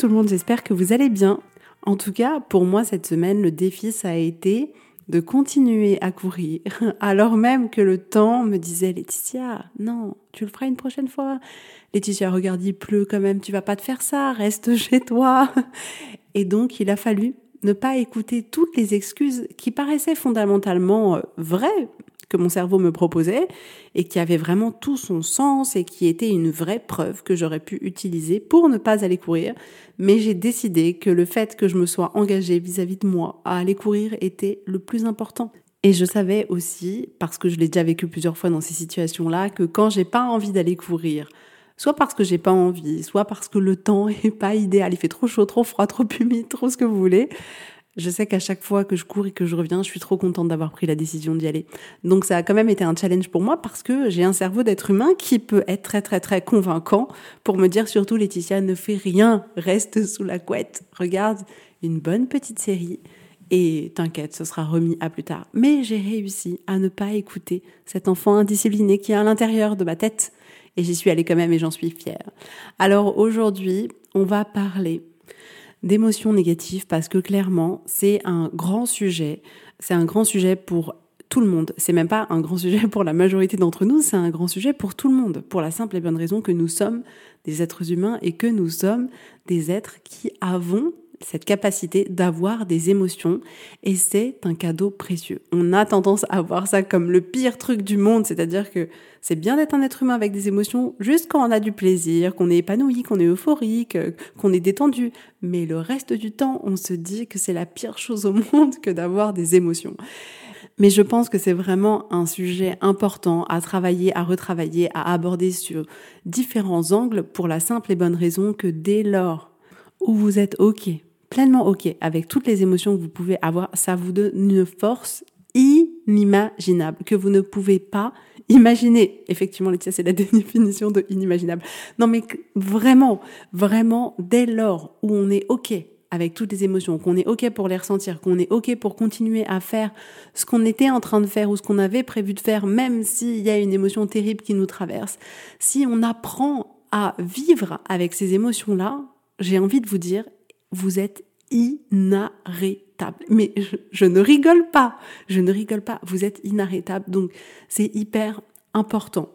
Tout le monde, j'espère que vous allez bien. En tout cas, pour moi, cette semaine, le défi, ça a été de continuer à courir, alors même que le temps me disait Laetitia, non, tu le feras une prochaine fois. Laetitia, regarde, il pleut quand même, tu vas pas te faire ça, reste chez toi. Et donc, il a fallu ne pas écouter toutes les excuses qui paraissaient fondamentalement euh, vraies, que mon cerveau me proposait et qui avait vraiment tout son sens et qui était une vraie preuve que j'aurais pu utiliser pour ne pas aller courir. Mais j'ai décidé que le fait que je me sois engagée vis-à-vis de moi à aller courir était le plus important. Et je savais aussi, parce que je l'ai déjà vécu plusieurs fois dans ces situations-là, que quand j'ai pas envie d'aller courir, soit parce que j'ai pas envie, soit parce que le temps est pas idéal, il fait trop chaud, trop froid, trop humide, trop ce que vous voulez, je sais qu'à chaque fois que je cours et que je reviens, je suis trop contente d'avoir pris la décision d'y aller. Donc ça a quand même été un challenge pour moi parce que j'ai un cerveau d'être humain qui peut être très très très convaincant pour me dire surtout Laetitia ne fais rien, reste sous la couette, regarde une bonne petite série et t'inquiète, ce sera remis à plus tard. Mais j'ai réussi à ne pas écouter cet enfant indiscipliné qui est à l'intérieur de ma tête et j'y suis allée quand même et j'en suis fière. Alors aujourd'hui, on va parler d'émotions négatives parce que clairement, c'est un grand sujet. C'est un grand sujet pour tout le monde. C'est même pas un grand sujet pour la majorité d'entre nous, c'est un grand sujet pour tout le monde. Pour la simple et bonne raison que nous sommes des êtres humains et que nous sommes des êtres qui avons cette capacité d'avoir des émotions et c'est un cadeau précieux. On a tendance à voir ça comme le pire truc du monde, c'est-à-dire que c'est bien d'être un être humain avec des émotions juste quand on a du plaisir, qu'on est épanoui, qu'on est euphorique, qu'on est détendu, mais le reste du temps, on se dit que c'est la pire chose au monde que d'avoir des émotions. Mais je pense que c'est vraiment un sujet important à travailler, à retravailler, à aborder sur différents angles pour la simple et bonne raison que dès lors où vous êtes OK pleinement OK avec toutes les émotions que vous pouvez avoir, ça vous donne une force inimaginable que vous ne pouvez pas imaginer. Effectivement, Laetitia, c'est la définition de inimaginable. Non, mais vraiment, vraiment, dès lors où on est OK avec toutes les émotions, qu'on est OK pour les ressentir, qu'on est OK pour continuer à faire ce qu'on était en train de faire ou ce qu'on avait prévu de faire, même s'il y a une émotion terrible qui nous traverse, si on apprend à vivre avec ces émotions-là, j'ai envie de vous dire, vous êtes inarrêtable. Mais je, ne rigole pas, je ne rigole pas, vous êtes inarrêtable. Donc c'est hyper important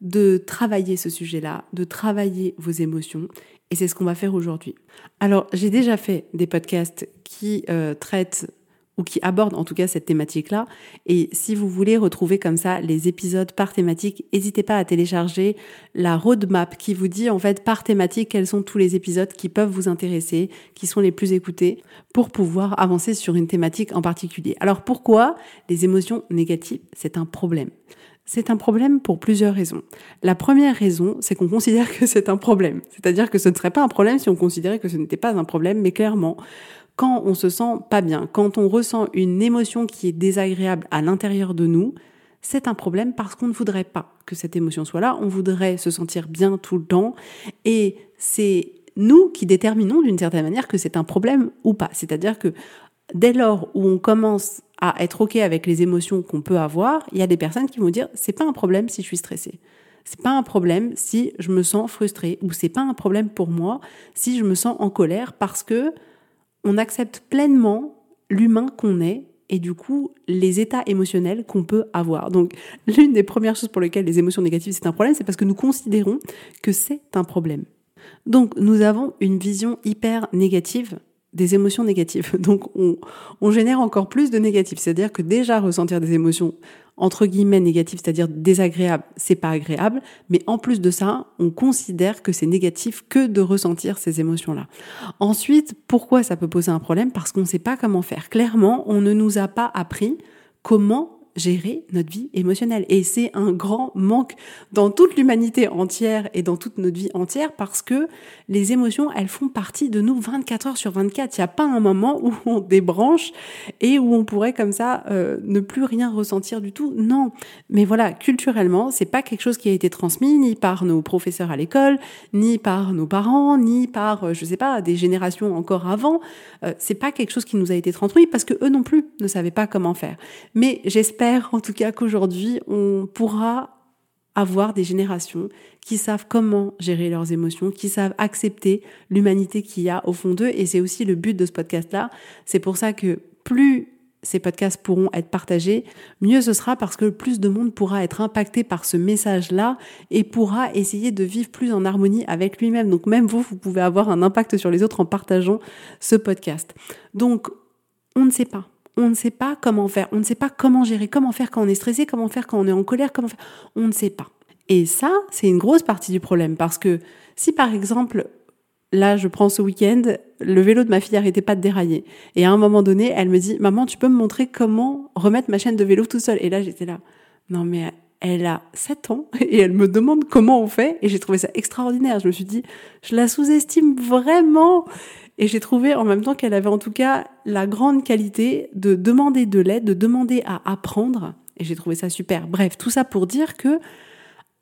de travailler ce sujet-là, de travailler vos émotions. Et c'est ce qu'on va faire aujourd'hui. Alors j'ai déjà fait des podcasts qui euh, traitent ou qui abordent en tout cas cette thématique-là. Et si vous voulez retrouver comme ça les épisodes par thématique, n'hésitez pas à télécharger la roadmap qui vous dit en fait par thématique quels sont tous les épisodes qui peuvent vous intéresser, qui sont les plus écoutés, pour pouvoir avancer sur une thématique en particulier. Alors pourquoi les émotions négatives? C'est un problème. C'est un problème pour plusieurs raisons. La première raison, c'est qu'on considère que c'est un problème. C'est-à-dire que ce ne serait pas un problème si on considérait que ce n'était pas un problème, mais clairement, quand on se sent pas bien, quand on ressent une émotion qui est désagréable à l'intérieur de nous, c'est un problème parce qu'on ne voudrait pas que cette émotion soit là, on voudrait se sentir bien tout le temps et c'est nous qui déterminons d'une certaine manière que c'est un problème ou pas. C'est-à-dire que dès lors où on commence à être OK avec les émotions qu'on peut avoir, il y a des personnes qui vont dire c'est pas un problème si je suis stressée. C'est pas un problème si je me sens frustrée ou c'est pas un problème pour moi si je me sens en colère parce que on accepte pleinement l'humain qu'on est et du coup les états émotionnels qu'on peut avoir. Donc l'une des premières choses pour lesquelles les émotions négatives c'est un problème, c'est parce que nous considérons que c'est un problème. Donc nous avons une vision hyper négative des émotions négatives. Donc on, on génère encore plus de négatifs. C'est-à-dire que déjà ressentir des émotions entre guillemets négatives, c'est-à-dire désagréables, c'est pas agréable. Mais en plus de ça, on considère que c'est négatif que de ressentir ces émotions-là. Ensuite, pourquoi ça peut poser un problème? Parce qu'on ne sait pas comment faire. Clairement, on ne nous a pas appris comment gérer notre vie émotionnelle. Et c'est un grand manque dans toute l'humanité entière et dans toute notre vie entière parce que les émotions, elles font partie de nous 24 heures sur 24. Il n'y a pas un moment où on débranche et où on pourrait comme ça euh, ne plus rien ressentir du tout. Non. Mais voilà, culturellement, c'est pas quelque chose qui a été transmis ni par nos professeurs à l'école, ni par nos parents, ni par, euh, je sais pas, des générations encore avant. Euh, c'est pas quelque chose qui nous a été transmis parce que eux non plus ne savaient pas comment faire. Mais j'espère en tout cas qu'aujourd'hui, on pourra avoir des générations qui savent comment gérer leurs émotions, qui savent accepter l'humanité qu'il y a au fond d'eux. Et c'est aussi le but de ce podcast-là. C'est pour ça que plus ces podcasts pourront être partagés, mieux ce sera parce que plus de monde pourra être impacté par ce message-là et pourra essayer de vivre plus en harmonie avec lui-même. Donc même vous, vous pouvez avoir un impact sur les autres en partageant ce podcast. Donc, on ne sait pas on ne sait pas comment faire, on ne sait pas comment gérer, comment faire quand on est stressé, comment faire quand on est en colère, comment faire, on ne sait pas. Et ça, c'est une grosse partie du problème parce que si par exemple, là, je prends ce week-end, le vélo de ma fille n'arrêtait pas de dérailler. Et à un moment donné, elle me dit, maman, tu peux me montrer comment remettre ma chaîne de vélo tout seul. Et là, j'étais là, non mais elle a 7 ans et elle me demande comment on fait et j'ai trouvé ça extraordinaire. Je me suis dit, je la sous-estime vraiment. Et j'ai trouvé en même temps qu'elle avait en tout cas la grande qualité de demander de l'aide, de demander à apprendre. Et j'ai trouvé ça super. Bref, tout ça pour dire que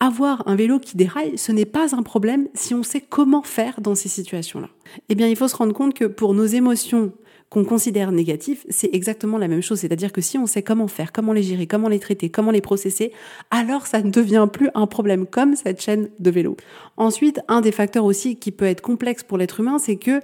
avoir un vélo qui déraille, ce n'est pas un problème si on sait comment faire dans ces situations-là. Eh bien, il faut se rendre compte que pour nos émotions qu'on considère négatifs, c'est exactement la même chose. C'est-à-dire que si on sait comment faire, comment les gérer, comment les traiter, comment les processer, alors ça ne devient plus un problème comme cette chaîne de vélo. Ensuite, un des facteurs aussi qui peut être complexe pour l'être humain, c'est que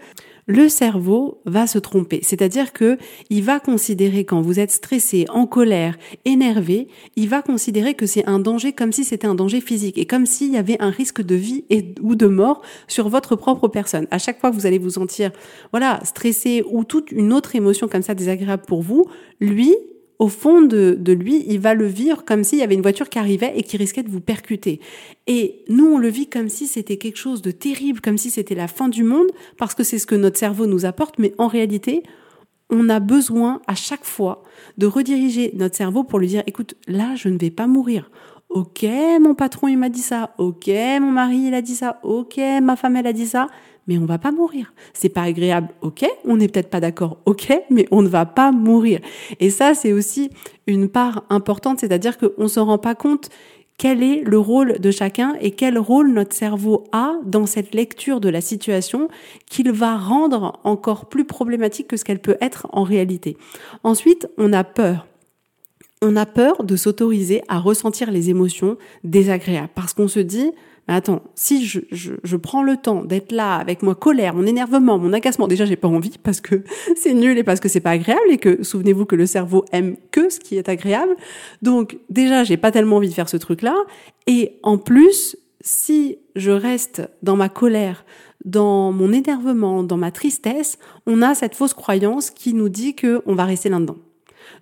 le cerveau va se tromper. C'est-à-dire que il va considérer quand vous êtes stressé, en colère, énervé, il va considérer que c'est un danger comme si c'était un danger physique et comme s'il y avait un risque de vie ou de mort sur votre propre personne. À chaque fois que vous allez vous sentir, voilà, stressé ou toute une autre émotion comme ça désagréable pour vous, lui, au fond de, lui, il va le vivre comme s'il y avait une voiture qui arrivait et qui risquait de vous percuter. Et nous, on le vit comme si c'était quelque chose de terrible, comme si c'était la fin du monde, parce que c'est ce que notre cerveau nous apporte, mais en réalité, on a besoin à chaque fois de rediriger notre cerveau pour lui dire, écoute, là, je ne vais pas mourir. Ok, mon patron, il m'a dit ça. Ok, mon mari, il a dit ça. Ok, ma femme, elle a dit ça mais on va pas mourir. C'est pas agréable, ok, on n'est peut-être pas d'accord, ok, mais on ne va pas mourir. Et ça, c'est aussi une part importante, c'est-à-dire qu'on ne se rend pas compte quel est le rôle de chacun et quel rôle notre cerveau a dans cette lecture de la situation qu'il va rendre encore plus problématique que ce qu'elle peut être en réalité. Ensuite, on a peur. On a peur de s'autoriser à ressentir les émotions désagréables parce qu'on se dit, mais attends, si je, je, je prends le temps d'être là avec moi colère, mon énervement, mon agacement, déjà j'ai pas envie parce que c'est nul et parce que c'est pas agréable et que souvenez-vous que le cerveau aime que ce qui est agréable. Donc déjà j'ai pas tellement envie de faire ce truc-là. Et en plus, si je reste dans ma colère, dans mon énervement, dans ma tristesse, on a cette fausse croyance qui nous dit que on va rester là-dedans.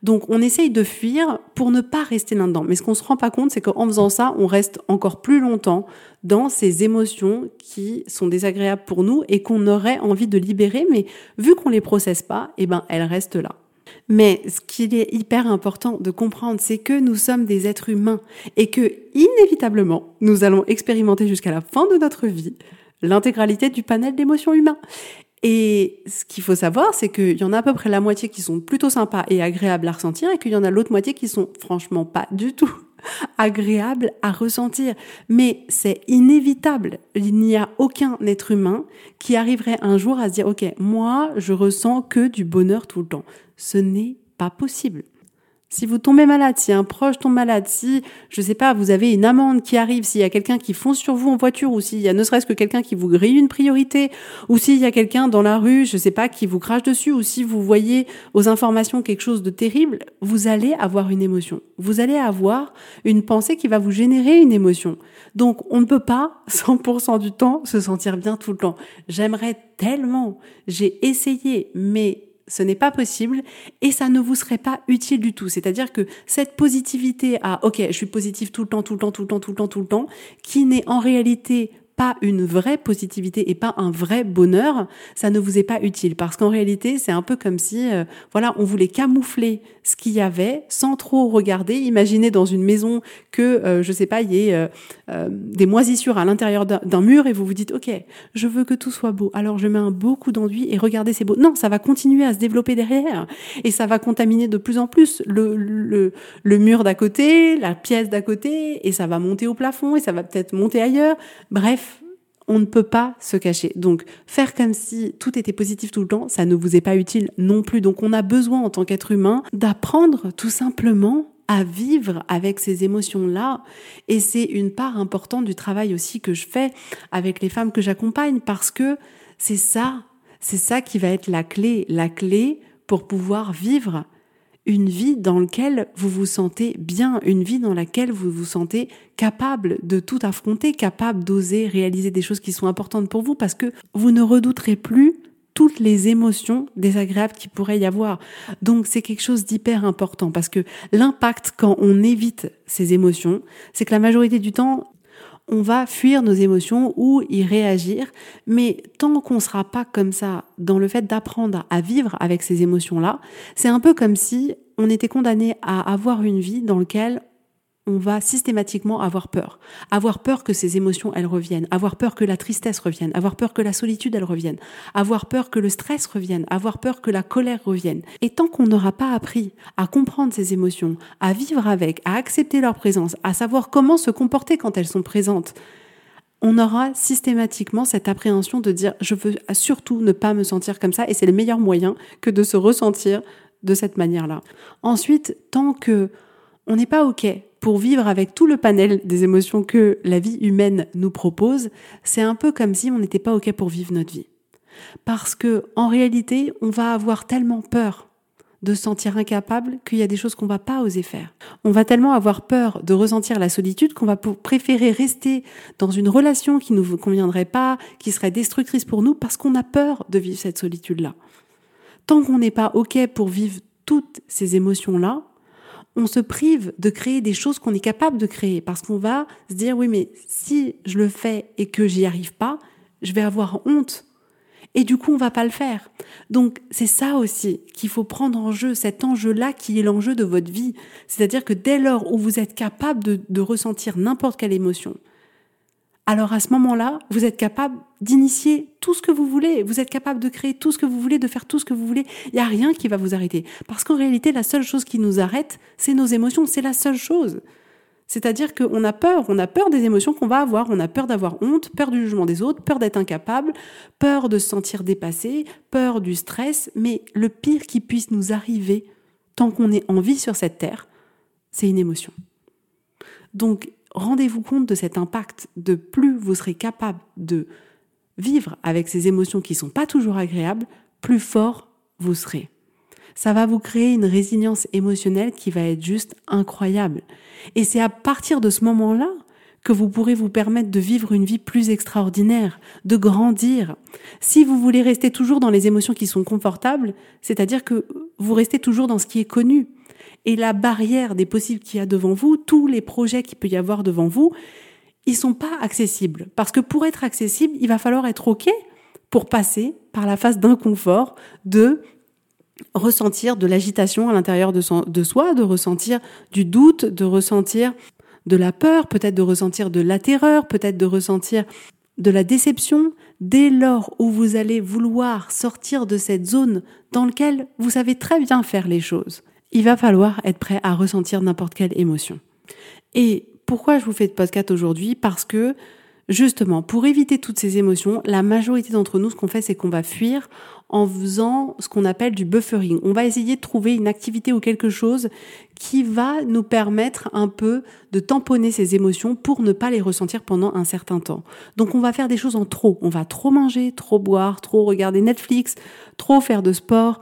Donc on essaye de fuir pour ne pas rester là-dedans. Mais ce qu'on se rend pas compte, c'est qu'en faisant ça, on reste encore plus longtemps dans ces émotions qui sont désagréables pour nous et qu'on aurait envie de libérer, mais vu qu'on les processe pas, eh ben elles restent là. Mais ce qu'il est hyper important de comprendre, c'est que nous sommes des êtres humains et que inévitablement, nous allons expérimenter jusqu'à la fin de notre vie l'intégralité du panel d'émotions humains. Et ce qu'il faut savoir, c'est qu'il y en a à peu près la moitié qui sont plutôt sympas et agréables à ressentir et qu'il y en a l'autre moitié qui sont franchement pas du tout agréables à ressentir. Mais c'est inévitable. Il n'y a aucun être humain qui arriverait un jour à se dire, OK, moi, je ressens que du bonheur tout le temps. Ce n'est pas possible. Si vous tombez malade, si un proche tombe malade, si, je sais pas, vous avez une amende qui arrive, s'il y a quelqu'un qui fonce sur vous en voiture, ou s'il y a ne serait-ce que quelqu'un qui vous grille une priorité, ou s'il y a quelqu'un dans la rue, je sais pas, qui vous crache dessus, ou si vous voyez aux informations quelque chose de terrible, vous allez avoir une émotion. Vous allez avoir une pensée qui va vous générer une émotion. Donc, on ne peut pas, 100% du temps, se sentir bien tout le temps. J'aimerais tellement. J'ai essayé, mais ce n'est pas possible et ça ne vous serait pas utile du tout. C'est-à-dire que cette positivité à OK, je suis positive tout le temps, tout le temps, tout le temps, tout le temps, tout le temps, qui n'est en réalité pas une vraie positivité et pas un vrai bonheur, ça ne vous est pas utile parce qu'en réalité, c'est un peu comme si euh, voilà, on voulait camoufler ce qu'il y avait sans trop regarder. Imaginez dans une maison que euh, je sais pas, il y ait euh, des moisissures à l'intérieur d'un mur et vous vous dites OK, je veux que tout soit beau. Alors je mets un beau coup d'enduit et regardez c'est beau. Non, ça va continuer à se développer derrière et ça va contaminer de plus en plus le le, le mur d'à côté, la pièce d'à côté et ça va monter au plafond et ça va peut-être monter ailleurs. Bref, on ne peut pas se cacher. Donc, faire comme si tout était positif tout le temps, ça ne vous est pas utile non plus. Donc, on a besoin en tant qu'être humain d'apprendre tout simplement à vivre avec ces émotions-là. Et c'est une part importante du travail aussi que je fais avec les femmes que j'accompagne parce que c'est ça, c'est ça qui va être la clé, la clé pour pouvoir vivre une vie dans laquelle vous vous sentez bien, une vie dans laquelle vous vous sentez capable de tout affronter, capable d'oser réaliser des choses qui sont importantes pour vous parce que vous ne redouterez plus toutes les émotions désagréables qui pourrait y avoir. Donc c'est quelque chose d'hyper important parce que l'impact quand on évite ces émotions, c'est que la majorité du temps, on va fuir nos émotions ou y réagir, mais tant qu'on ne sera pas comme ça dans le fait d'apprendre à vivre avec ces émotions-là, c'est un peu comme si on était condamné à avoir une vie dans laquelle on va systématiquement avoir peur. Avoir peur que ces émotions, elles reviennent. Avoir peur que la tristesse revienne. Avoir peur que la solitude, elle revienne. Avoir peur que le stress revienne. Avoir peur que la colère revienne. Et tant qu'on n'aura pas appris à comprendre ces émotions, à vivre avec, à accepter leur présence, à savoir comment se comporter quand elles sont présentes, on aura systématiquement cette appréhension de dire je veux surtout ne pas me sentir comme ça et c'est le meilleur moyen que de se ressentir de cette manière-là. Ensuite, tant que on n'est pas OK pour vivre avec tout le panel des émotions que la vie humaine nous propose, c'est un peu comme si on n'était pas OK pour vivre notre vie. Parce que, en réalité, on va avoir tellement peur de se sentir incapable qu'il y a des choses qu'on va pas oser faire. On va tellement avoir peur de ressentir la solitude qu'on va préférer rester dans une relation qui nous conviendrait pas, qui serait destructrice pour nous parce qu'on a peur de vivre cette solitude-là. Tant qu'on n'est pas OK pour vivre toutes ces émotions-là, on se prive de créer des choses qu'on est capable de créer parce qu'on va se dire oui mais si je le fais et que j'y arrive pas, je vais avoir honte et du coup on va pas le faire. Donc c'est ça aussi qu'il faut prendre en jeu, cet enjeu-là qui est l'enjeu de votre vie. C'est-à-dire que dès lors où vous êtes capable de, de ressentir n'importe quelle émotion, alors à ce moment-là, vous êtes capable d'initier tout ce que vous voulez, vous êtes capable de créer tout ce que vous voulez, de faire tout ce que vous voulez. Il n'y a rien qui va vous arrêter. Parce qu'en réalité, la seule chose qui nous arrête, c'est nos émotions, c'est la seule chose. C'est-à-dire qu'on a peur, on a peur des émotions qu'on va avoir, on a peur d'avoir honte, peur du jugement des autres, peur d'être incapable, peur de se sentir dépassé, peur du stress, mais le pire qui puisse nous arriver tant qu'on est en vie sur cette terre, c'est une émotion. Donc rendez-vous compte de cet impact, de plus vous serez capable de vivre avec ces émotions qui sont pas toujours agréables, plus fort vous serez. Ça va vous créer une résilience émotionnelle qui va être juste incroyable. Et c'est à partir de ce moment-là que vous pourrez vous permettre de vivre une vie plus extraordinaire, de grandir. Si vous voulez rester toujours dans les émotions qui sont confortables, c'est-à-dire que vous restez toujours dans ce qui est connu, et la barrière des possibles qu'il y a devant vous, tous les projets qu'il peut y avoir devant vous, ils sont pas accessibles. Parce que pour être accessible, il va falloir être OK pour passer par la phase d'inconfort de ressentir de l'agitation à l'intérieur de, de soi, de ressentir du doute, de ressentir de la peur, peut-être de ressentir de la terreur, peut-être de ressentir de la déception, dès lors où vous allez vouloir sortir de cette zone dans laquelle vous savez très bien faire les choses il va falloir être prêt à ressentir n'importe quelle émotion. Et pourquoi je vous fais de podcast aujourd'hui? Parce que Justement, pour éviter toutes ces émotions, la majorité d'entre nous, ce qu'on fait, c'est qu'on va fuir en faisant ce qu'on appelle du buffering. On va essayer de trouver une activité ou quelque chose qui va nous permettre un peu de tamponner ces émotions pour ne pas les ressentir pendant un certain temps. Donc on va faire des choses en trop. On va trop manger, trop boire, trop regarder Netflix, trop faire de sport,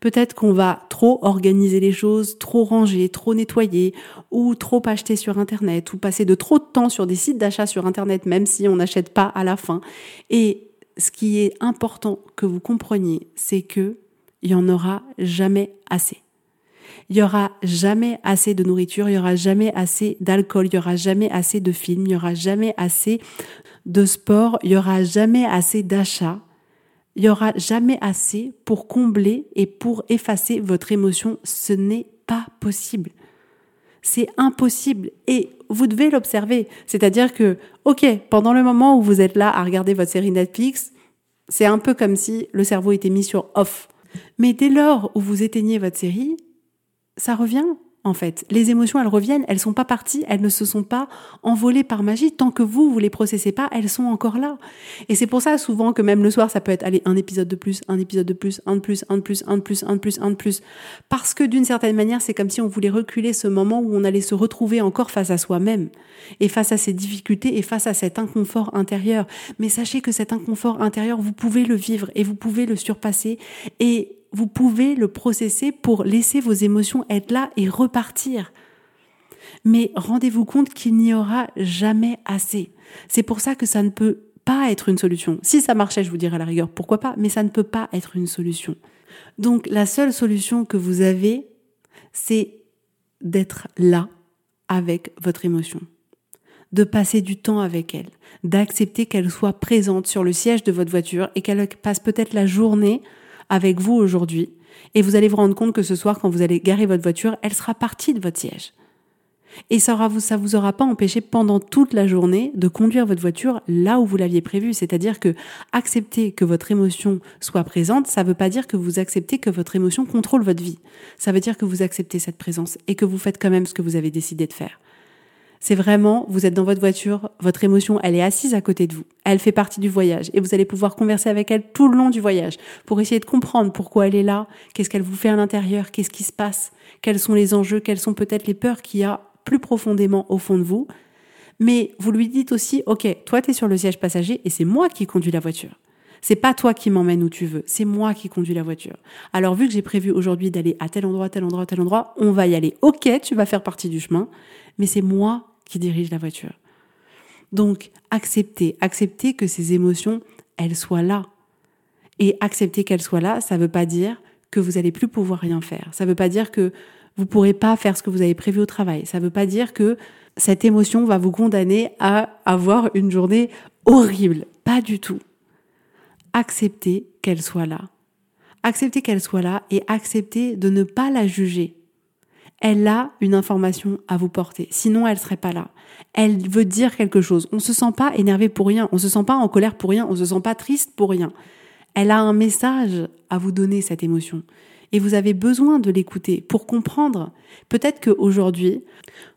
Peut-être qu'on va trop organiser les choses, trop ranger, trop nettoyer, ou trop acheter sur Internet, ou passer de trop de temps sur des sites d'achat sur Internet, même si on n'achète pas à la fin. Et ce qui est important que vous compreniez, c'est que il y en aura jamais assez. Il y aura jamais assez de nourriture, il y aura jamais assez d'alcool, il y aura jamais assez de films, il y aura jamais assez de sport, il y aura jamais assez d'achats il y aura jamais assez pour combler et pour effacer votre émotion. Ce n'est pas possible. C'est impossible et vous devez l'observer. C'est-à-dire que, ok, pendant le moment où vous êtes là à regarder votre série Netflix, c'est un peu comme si le cerveau était mis sur off. Mais dès lors où vous éteignez votre série, ça revient en fait. Les émotions, elles reviennent, elles sont pas parties, elles ne se sont pas envolées par magie. Tant que vous, vous les processez pas, elles sont encore là. Et c'est pour ça souvent que même le soir, ça peut être, allez, un épisode de plus, un épisode de plus, un de plus, un de plus, un de plus, un de plus, un de plus. Parce que d'une certaine manière, c'est comme si on voulait reculer ce moment où on allait se retrouver encore face à soi-même et face à ses difficultés et face à cet inconfort intérieur. Mais sachez que cet inconfort intérieur, vous pouvez le vivre et vous pouvez le surpasser et vous pouvez le processer pour laisser vos émotions être là et repartir. Mais rendez-vous compte qu'il n'y aura jamais assez. C'est pour ça que ça ne peut pas être une solution. Si ça marchait, je vous dirais à la rigueur, pourquoi pas, mais ça ne peut pas être une solution. Donc la seule solution que vous avez, c'est d'être là avec votre émotion, de passer du temps avec elle, d'accepter qu'elle soit présente sur le siège de votre voiture et qu'elle passe peut-être la journée avec vous aujourd'hui. Et vous allez vous rendre compte que ce soir, quand vous allez garer votre voiture, elle sera partie de votre siège. Et ça ne vous aura pas empêché pendant toute la journée de conduire votre voiture là où vous l'aviez prévu. C'est-à-dire que accepter que votre émotion soit présente, ça ne veut pas dire que vous acceptez que votre émotion contrôle votre vie. Ça veut dire que vous acceptez cette présence et que vous faites quand même ce que vous avez décidé de faire. C'est vraiment, vous êtes dans votre voiture, votre émotion, elle est assise à côté de vous. Elle fait partie du voyage et vous allez pouvoir converser avec elle tout le long du voyage pour essayer de comprendre pourquoi elle est là, qu'est-ce qu'elle vous fait à l'intérieur, qu'est-ce qui se passe, quels sont les enjeux, quelles sont peut-être les peurs qu'il y a plus profondément au fond de vous. Mais vous lui dites aussi, OK, toi tu es sur le siège passager et c'est moi qui conduis la voiture. C'est pas toi qui m'emmène où tu veux, c'est moi qui conduis la voiture. Alors vu que j'ai prévu aujourd'hui d'aller à tel endroit, tel endroit, tel endroit, on va y aller. OK, tu vas faire partie du chemin, mais c'est moi dirige la voiture. Donc, accepter, accepter que ces émotions, elles soient là. Et accepter qu'elles soient là, ça ne veut pas dire que vous n'allez plus pouvoir rien faire. Ça ne veut pas dire que vous pourrez pas faire ce que vous avez prévu au travail. Ça ne veut pas dire que cette émotion va vous condamner à avoir une journée horrible. Pas du tout. Accepter qu'elle soit là. Accepter qu'elle soit là et accepter de ne pas la juger elle a une information à vous porter. Sinon, elle serait pas là. Elle veut dire quelque chose. On se sent pas énervé pour rien. On se sent pas en colère pour rien. On se sent pas triste pour rien. Elle a un message à vous donner, cette émotion. Et vous avez besoin de l'écouter pour comprendre. Peut-être qu'aujourd'hui,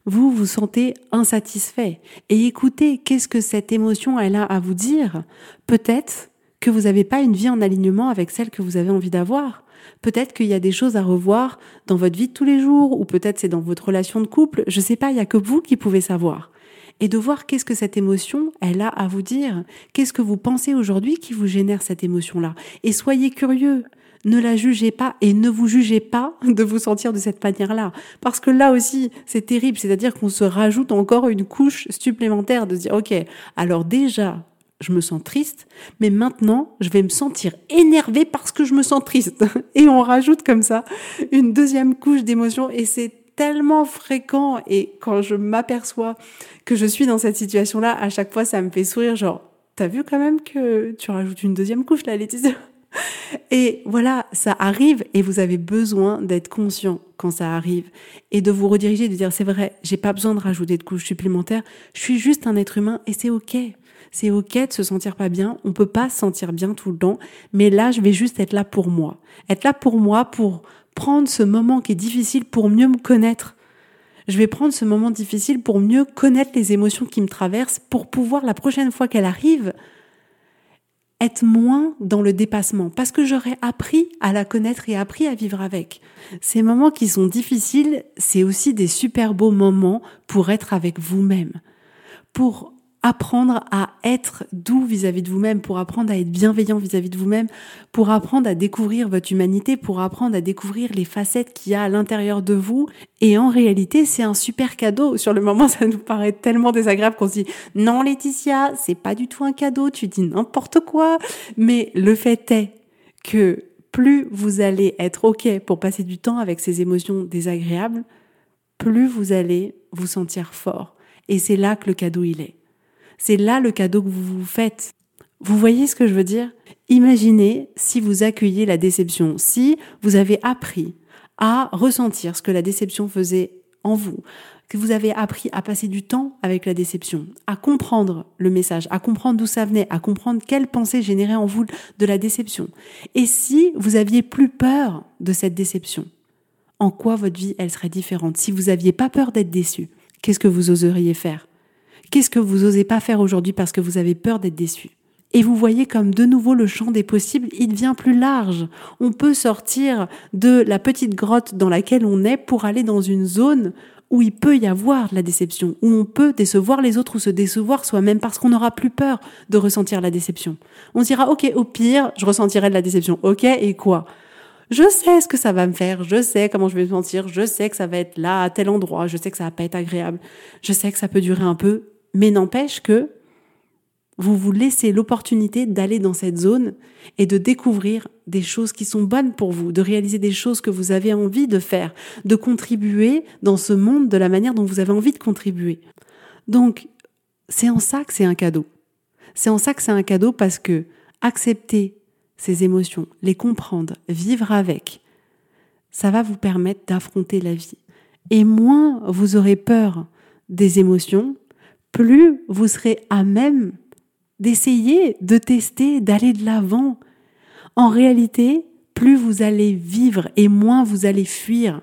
vous vous sentez insatisfait. Et écoutez, qu'est-ce que cette émotion, elle a à vous dire? Peut-être que vous n'avez pas une vie en alignement avec celle que vous avez envie d'avoir. Peut-être qu'il y a des choses à revoir dans votre vie de tous les jours, ou peut-être c'est dans votre relation de couple. Je sais pas, il y a que vous qui pouvez savoir. Et de voir qu'est-ce que cette émotion, elle a à vous dire. Qu'est-ce que vous pensez aujourd'hui qui vous génère cette émotion-là. Et soyez curieux. Ne la jugez pas et ne vous jugez pas de vous sentir de cette manière-là. Parce que là aussi, c'est terrible. C'est-à-dire qu'on se rajoute encore une couche supplémentaire de dire, OK, alors déjà, je me sens triste, mais maintenant, je vais me sentir énervée parce que je me sens triste. Et on rajoute comme ça une deuxième couche d'émotion et c'est tellement fréquent et quand je m'aperçois que je suis dans cette situation-là, à chaque fois, ça me fait sourire, genre, t'as vu quand même que tu rajoutes une deuxième couche là, Laetitia? Et voilà, ça arrive et vous avez besoin d'être conscient quand ça arrive et de vous rediriger, de dire c'est vrai, j'ai pas besoin de rajouter de couches supplémentaires, je suis juste un être humain et c'est ok. C'est ok de se sentir pas bien. On peut pas se sentir bien tout le temps. Mais là, je vais juste être là pour moi. Être là pour moi, pour prendre ce moment qui est difficile pour mieux me connaître. Je vais prendre ce moment difficile pour mieux connaître les émotions qui me traversent, pour pouvoir la prochaine fois qu'elle arrive, être moins dans le dépassement, parce que j'aurais appris à la connaître et appris à vivre avec. Ces moments qui sont difficiles, c'est aussi des super beaux moments pour être avec vous-même, pour apprendre à être doux vis-à-vis de vous-même, pour apprendre à être bienveillant vis-à-vis de vous-même, pour apprendre à découvrir votre humanité, pour apprendre à découvrir les facettes qu'il y a à l'intérieur de vous. Et en réalité, c'est un super cadeau. Sur le moment, ça nous paraît tellement désagréable qu'on se dit non Laetitia, c'est pas du tout un cadeau, tu dis n'importe quoi. Mais le fait est que plus vous allez être OK pour passer du temps avec ces émotions désagréables, plus vous allez vous sentir fort. Et c'est là que le cadeau il est. C'est là le cadeau que vous vous faites. Vous voyez ce que je veux dire? Imaginez si vous accueillez la déception, si vous avez appris à ressentir ce que la déception faisait en vous, que vous avez appris à passer du temps avec la déception, à comprendre le message, à comprendre d'où ça venait, à comprendre quelle pensée générait en vous de la déception. Et si vous aviez plus peur de cette déception, en quoi votre vie elle serait différente? Si vous aviez pas peur d'être déçu, qu'est-ce que vous oseriez faire? Qu'est-ce que vous osez pas faire aujourd'hui parce que vous avez peur d'être déçu? Et vous voyez comme de nouveau le champ des possibles, il devient plus large. On peut sortir de la petite grotte dans laquelle on est pour aller dans une zone où il peut y avoir de la déception, où on peut décevoir les autres ou se décevoir soi-même parce qu'on n'aura plus peur de ressentir la déception. On se dira, ok, au pire, je ressentirai de la déception. Ok, et quoi? Je sais ce que ça va me faire, je sais comment je vais me sentir, je sais que ça va être là, à tel endroit, je sais que ça va pas être agréable, je sais que ça peut durer un peu, mais n'empêche que vous vous laissez l'opportunité d'aller dans cette zone et de découvrir des choses qui sont bonnes pour vous, de réaliser des choses que vous avez envie de faire, de contribuer dans ce monde de la manière dont vous avez envie de contribuer. Donc, c'est en ça que c'est un cadeau. C'est en ça que c'est un cadeau parce que accepter ces émotions, les comprendre, vivre avec, ça va vous permettre d'affronter la vie. Et moins vous aurez peur des émotions, plus vous serez à même d'essayer, de tester, d'aller de l'avant. En réalité, plus vous allez vivre et moins vous allez fuir.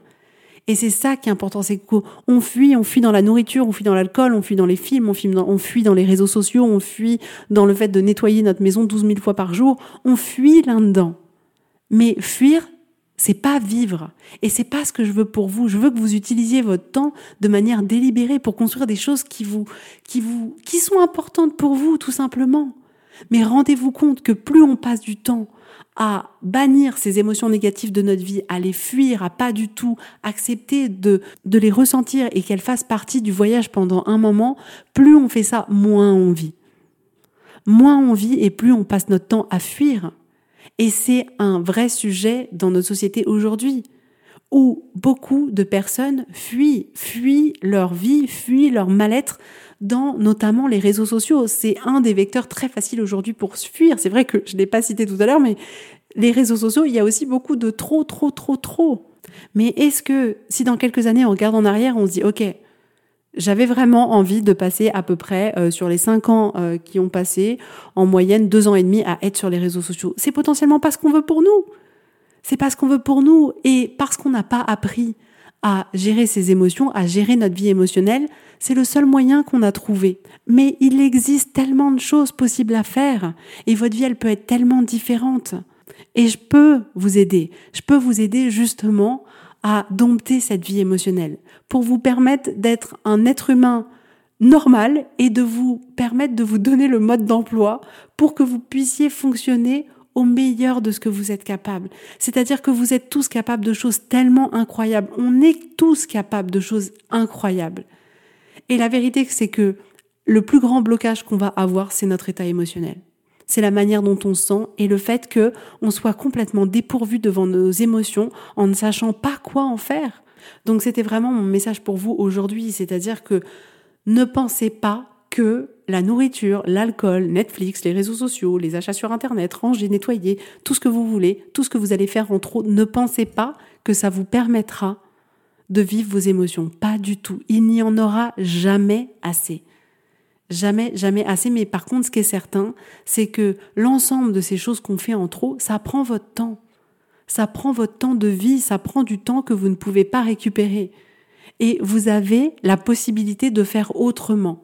Et c'est ça qui est important, c'est qu'on fuit, on fuit dans la nourriture, on fuit dans l'alcool, on fuit dans les films, on fuit, dans, les réseaux sociaux, on fuit dans le fait de nettoyer notre maison 12 000 fois par jour, on fuit là-dedans. Mais fuir, c'est pas vivre. Et c'est pas ce que je veux pour vous. Je veux que vous utilisiez votre temps de manière délibérée pour construire des choses qui vous, qui vous, qui sont importantes pour vous, tout simplement. Mais rendez-vous compte que plus on passe du temps à bannir ces émotions négatives de notre vie, à les fuir, à pas du tout accepter de, de les ressentir et qu'elles fassent partie du voyage pendant un moment, plus on fait ça, moins on vit. Moins on vit et plus on passe notre temps à fuir et c'est un vrai sujet dans notre société aujourd'hui, où beaucoup de personnes fuient, fuient leur vie, fuient leur mal-être dans notamment les réseaux sociaux. C'est un des vecteurs très faciles aujourd'hui pour fuir. C'est vrai que je ne l'ai pas cité tout à l'heure, mais les réseaux sociaux, il y a aussi beaucoup de trop, trop, trop, trop. Mais est-ce que si dans quelques années on regarde en arrière, on se dit, OK, j'avais vraiment envie de passer à peu près euh, sur les cinq ans euh, qui ont passé, en moyenne deux ans et demi à être sur les réseaux sociaux. C'est potentiellement pas ce qu'on veut pour nous. C'est pas ce qu'on veut pour nous. Et parce qu'on n'a pas appris à gérer ses émotions, à gérer notre vie émotionnelle, c'est le seul moyen qu'on a trouvé. Mais il existe tellement de choses possibles à faire. Et votre vie, elle peut être tellement différente. Et je peux vous aider. Je peux vous aider justement à dompter cette vie émotionnelle, pour vous permettre d'être un être humain normal et de vous permettre de vous donner le mode d'emploi pour que vous puissiez fonctionner au meilleur de ce que vous êtes capable. C'est-à-dire que vous êtes tous capables de choses tellement incroyables. On est tous capables de choses incroyables. Et la vérité, c'est que le plus grand blocage qu'on va avoir, c'est notre état émotionnel c'est la manière dont on sent et le fait que on soit complètement dépourvu devant nos émotions en ne sachant pas quoi en faire. Donc c'était vraiment mon message pour vous aujourd'hui, c'est-à-dire que ne pensez pas que la nourriture, l'alcool, Netflix, les réseaux sociaux, les achats sur Internet, ranger, nettoyer, tout ce que vous voulez, tout ce que vous allez faire en trop, ne pensez pas que ça vous permettra de vivre vos émotions. Pas du tout. Il n'y en aura jamais assez. Jamais, jamais assez. Mais par contre, ce qui est certain, c'est que l'ensemble de ces choses qu'on fait en trop, ça prend votre temps. Ça prend votre temps de vie, ça prend du temps que vous ne pouvez pas récupérer. et vous avez la possibilité de faire autrement.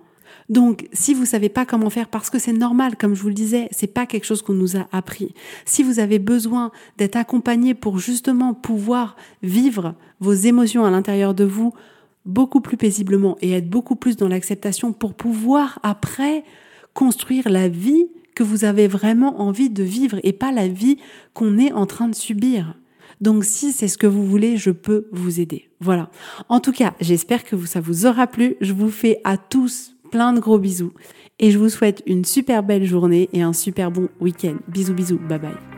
Donc, si vous savez pas comment faire, parce que c'est normal, comme je vous le disais, c'est pas quelque chose qu'on nous a appris. Si vous avez besoin d'être accompagné pour justement pouvoir vivre vos émotions à l'intérieur de vous beaucoup plus paisiblement et être beaucoup plus dans l'acceptation pour pouvoir après construire la vie que vous avez vraiment envie de vivre et pas la vie qu'on est en train de subir. Donc si c'est ce que vous voulez, je peux vous aider. Voilà. En tout cas, j'espère que ça vous aura plu. Je vous fais à tous plein de gros bisous et je vous souhaite une super belle journée et un super bon week-end. Bisous bisous, bye bye.